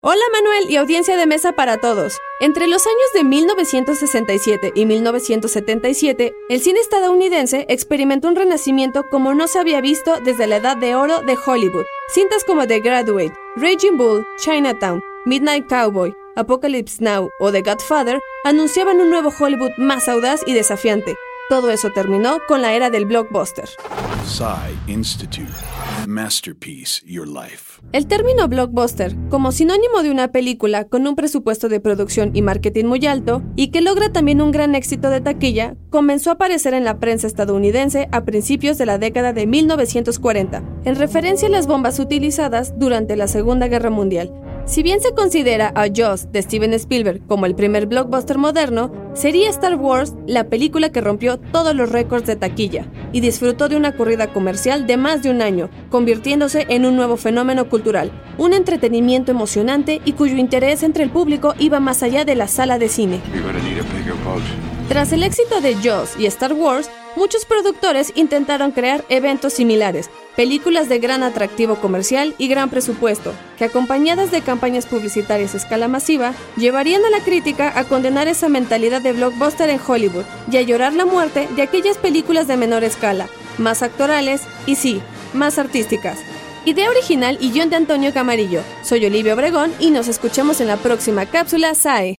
Hola Manuel y audiencia de mesa para todos. Entre los años de 1967 y 1977, el cine estadounidense experimentó un renacimiento como no se había visto desde la edad de oro de Hollywood. Cintas como The Graduate, Raging Bull, Chinatown, Midnight Cowboy, Apocalypse Now o The Godfather anunciaban un nuevo Hollywood más audaz y desafiante. Todo eso terminó con la era del blockbuster. Institute. Masterpiece Your Life. El término blockbuster, como sinónimo de una película con un presupuesto de producción y marketing muy alto y que logra también un gran éxito de taquilla, comenzó a aparecer en la prensa estadounidense a principios de la década de 1940, en referencia a las bombas utilizadas durante la Segunda Guerra Mundial, si bien se considera a Jaws de Steven Spielberg como el primer blockbuster moderno, sería Star Wars la película que rompió todos los récords de taquilla y disfrutó de una corrida comercial de más de un año, convirtiéndose en un nuevo fenómeno cultural, un entretenimiento emocionante y cuyo interés entre el público iba más allá de la sala de cine. Tras el éxito de Jaws y Star Wars, muchos productores intentaron crear eventos similares, películas de gran atractivo comercial y gran presupuesto, que acompañadas de campañas publicitarias a escala masiva, llevarían a la crítica a condenar esa mentalidad de blockbuster en Hollywood y a llorar la muerte de aquellas películas de menor escala, más actorales y sí, más artísticas. Idea original y guion de Antonio Camarillo. Soy Olivia Obregón y nos escuchamos en la próxima cápsula SAE.